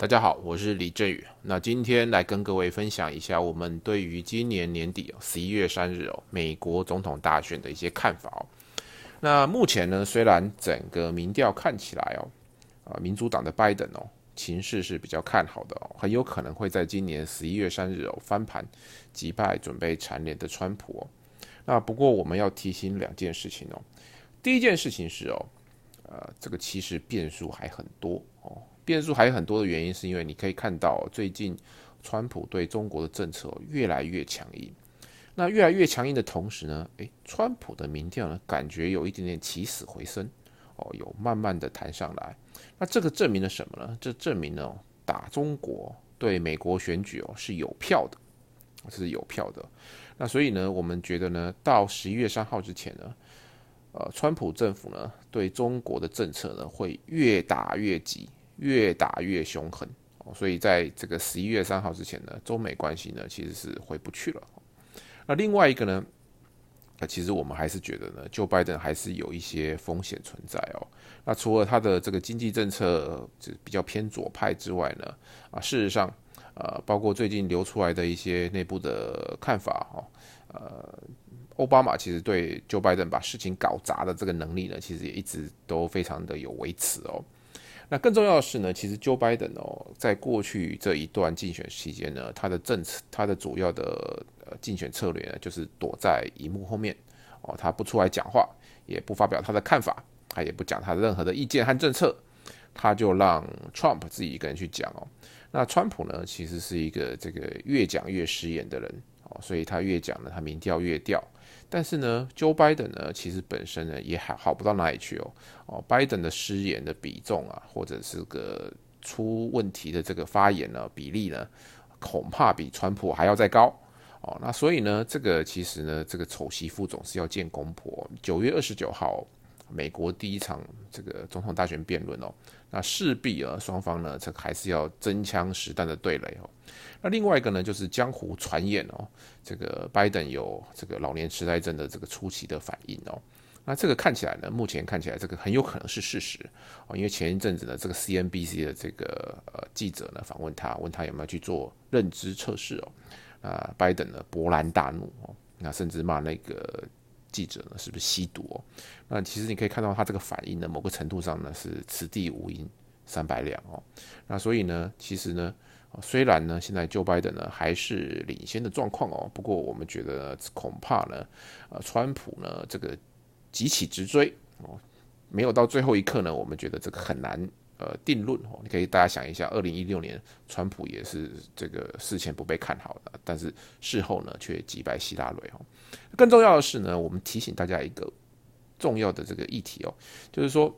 大家好，我是李振宇。那今天来跟各位分享一下我们对于今年年底，十一月三日哦，美国总统大选的一些看法哦。那目前呢，虽然整个民调看起来哦，啊，民主党的拜登哦，情势是比较看好的哦，很有可能会在今年十一月三日哦翻盘击败准备蝉联的川普哦。那不过我们要提醒两件事情哦。第一件事情是哦，呃，这个其实变数还很多哦。变数还有很多的原因，是因为你可以看到最近川普对中国的政策越来越强硬。那越来越强硬的同时呢，诶，川普的民调呢感觉有一点点起死回生哦，有慢慢的弹上来。那这个证明了什么呢？这证明了打中国对美国选举哦是有票的，是有票的。那所以呢，我们觉得呢，到十一月三号之前呢，呃，川普政府呢对中国的政策呢会越打越急。越打越凶狠，所以在这个十一月三号之前呢，中美关系呢其实是回不去了。那另外一个呢，那其实我们还是觉得呢，就拜登还是有一些风险存在哦。那除了他的这个经济政策是比较偏左派之外呢，啊，事实上，呃，包括最近流出来的一些内部的看法哦，呃，奥巴马其实对 Joe Biden 把事情搞砸的这个能力呢，其实也一直都非常的有维持哦。那更重要的是呢，其实 Joe Biden 哦，在过去这一段竞选期间呢，他的政策，他的主要的呃竞选策略呢，就是躲在荧幕后面哦，他不出来讲话，也不发表他的看法，他也不讲他的任何的意见和政策，他就让 Trump 自己一个人去讲哦。那川普呢，其实是一个这个越讲越失言的人哦，所以他越讲呢，他民调越掉。但是呢，Joe Biden 呢，其实本身呢也还好不到哪里去哦。哦，Biden 的失言的比重啊，或者是个出问题的这个发言呢比例呢，恐怕比川普还要再高哦。那所以呢，这个其实呢，这个丑媳妇总是要见公婆。九月二十九号，美国第一场这个总统大选辩论哦，那势必啊，双方呢，这还是要真枪实弹的对垒哦。那另外一个呢，就是江湖传言哦，这个拜登有这个老年痴呆症的这个初期的反应哦。那这个看起来呢，目前看起来这个很有可能是事实哦，因为前一阵子呢，这个 CNBC 的这个呃记者呢访问他，问他有没有去做认知测试哦。啊，拜登呢勃然大怒哦，那甚至骂那个记者呢是不是吸毒哦。那其实你可以看到他这个反应呢，某个程度上呢是此地无银三百两哦。那所以呢，其实呢。虽然呢，现在 Joe Biden 呢还是领先的状况哦，不过我们觉得恐怕呢，呃，川普呢这个急起直追哦，没有到最后一刻呢，我们觉得这个很难呃定论哦。你可以大家想一下，二零一六年川普也是这个事前不被看好的，但是事后呢却击败希拉蕊哦。更重要的是呢，我们提醒大家一个重要的这个议题哦，就是说。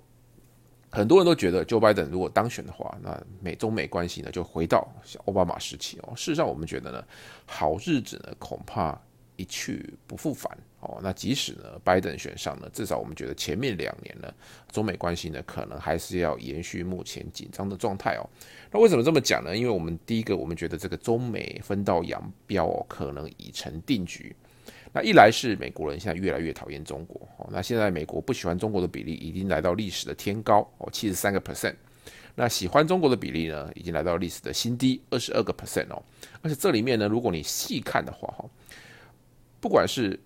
很多人都觉得，Joe Biden 如果当选的话，那美中美关系呢就回到像奥巴马时期哦。事实上，我们觉得呢，好日子呢恐怕一去不复返哦。那即使呢拜登选上呢，至少我们觉得前面两年呢，中美关系呢可能还是要延续目前紧张的状态哦。那为什么这么讲呢？因为我们第一个，我们觉得这个中美分道扬镳哦，可能已成定局。那一来是美国人现在越来越讨厌中国哦，那现在美国不喜欢中国的比例已经来到历史的天高哦，七十三个 percent，那喜欢中国的比例呢，已经来到历史的新低二十二个 percent 哦，而且这里面呢，如果你细看的话哈，不管是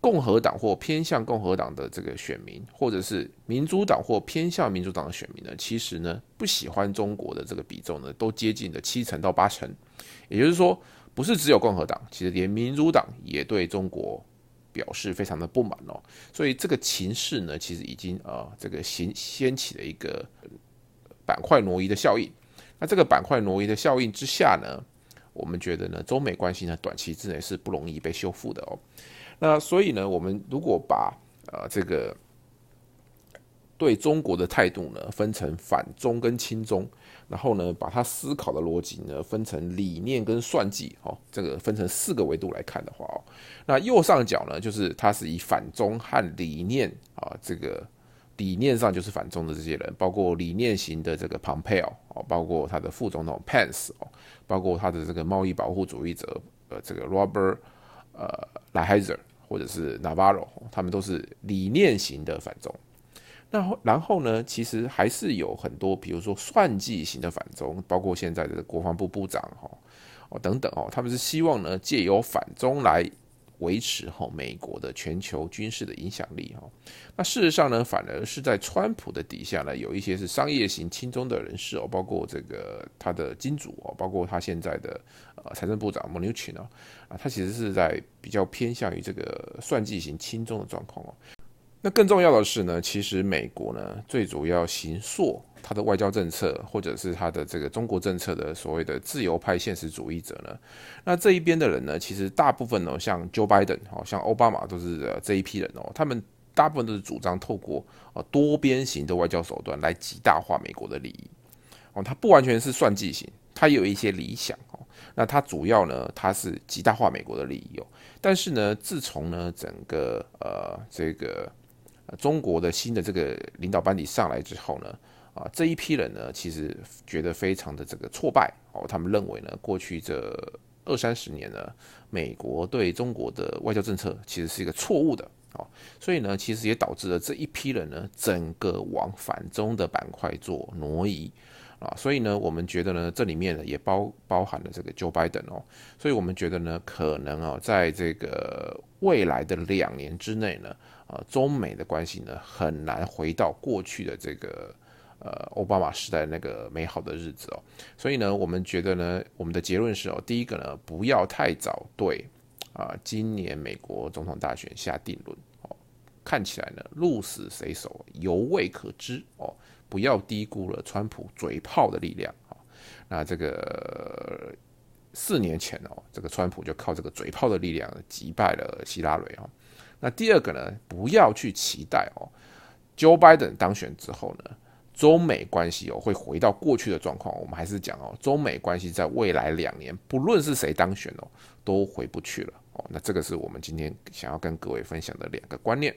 共和党或偏向共和党的这个选民，或者是民主党或偏向民主党的选民呢，其实呢不喜欢中国的这个比重呢，都接近了七成到八成，也就是说。不是只有共和党，其实连民主党也对中国表示非常的不满哦。所以这个情势呢，其实已经啊，这个掀掀起了一个板块挪移的效应。那这个板块挪移的效应之下呢，我们觉得呢，中美关系呢，短期之内是不容易被修复的哦。那所以呢，我们如果把啊这个对中国的态度呢，分成反中跟亲中。然后呢，把它思考的逻辑呢分成理念跟算计，哦，这个分成四个维度来看的话，哦，那右上角呢就是它是以反中和理念啊，这个理念上就是反中的这些人，包括理念型的这个 Pompeo 哦，包括他的副总统 Pence 哦，包括他的这个贸易保护主义者呃这个 Robert 呃 l a h i z e r 或者是 Navarro，他们都是理念型的反中。那然后呢，其实还是有很多，比如说算计型的反中，包括现在的国防部部长哈哦等等哦，他们是希望呢借由反中来。维持哈美国的全球军事的影响力哈，那事实上呢，反而是在川普的底下呢，有一些是商业型亲中的人士哦，包括这个他的金主哦，包括他现在的呃财政部长 m 纽 n 呢啊，他其实是在比较偏向于这个算计型亲中的状况哦。那更重要的是呢，其实美国呢最主要行硕他的外交政策，或者是他的这个中国政策的所谓的自由派现实主义者呢，那这一边的人呢，其实大部分呢，像 Joe Biden 哦，像奥巴马都是这一批人哦，他们大部分都是主张透过呃多边型的外交手段来极大化美国的利益。哦，他不完全是算计型，他有一些理想哦，那他主要呢，他是极大化美国的利益哦，但是呢，自从呢整个呃这个中国的新的这个领导班底上来之后呢，啊，这一批人呢，其实觉得非常的这个挫败哦。他们认为呢，过去这二三十年呢，美国对中国的外交政策其实是一个错误的哦。所以呢，其实也导致了这一批人呢，整个往反中的板块做挪移啊。所以呢，我们觉得呢，这里面呢也包包含了这个 Joe Biden 哦。所以我们觉得呢，可能啊，在这个未来的两年之内呢。呃，中美的关系呢，很难回到过去的这个呃奥巴马时代那个美好的日子哦。所以呢，我们觉得呢，我们的结论是哦，第一个呢，不要太早对啊今年美国总统大选下定论哦。看起来呢，鹿死谁手犹未可知哦。不要低估了川普嘴炮的力量啊。那这个四年前哦，这个川普就靠这个嘴炮的力量击败了希拉蕊哦。那第二个呢，不要去期待哦，Joe Biden 当选之后呢，中美关系哦会回到过去的状况。我们还是讲哦，中美关系在未来两年，不论是谁当选哦，都回不去了哦。那这个是我们今天想要跟各位分享的两个观念。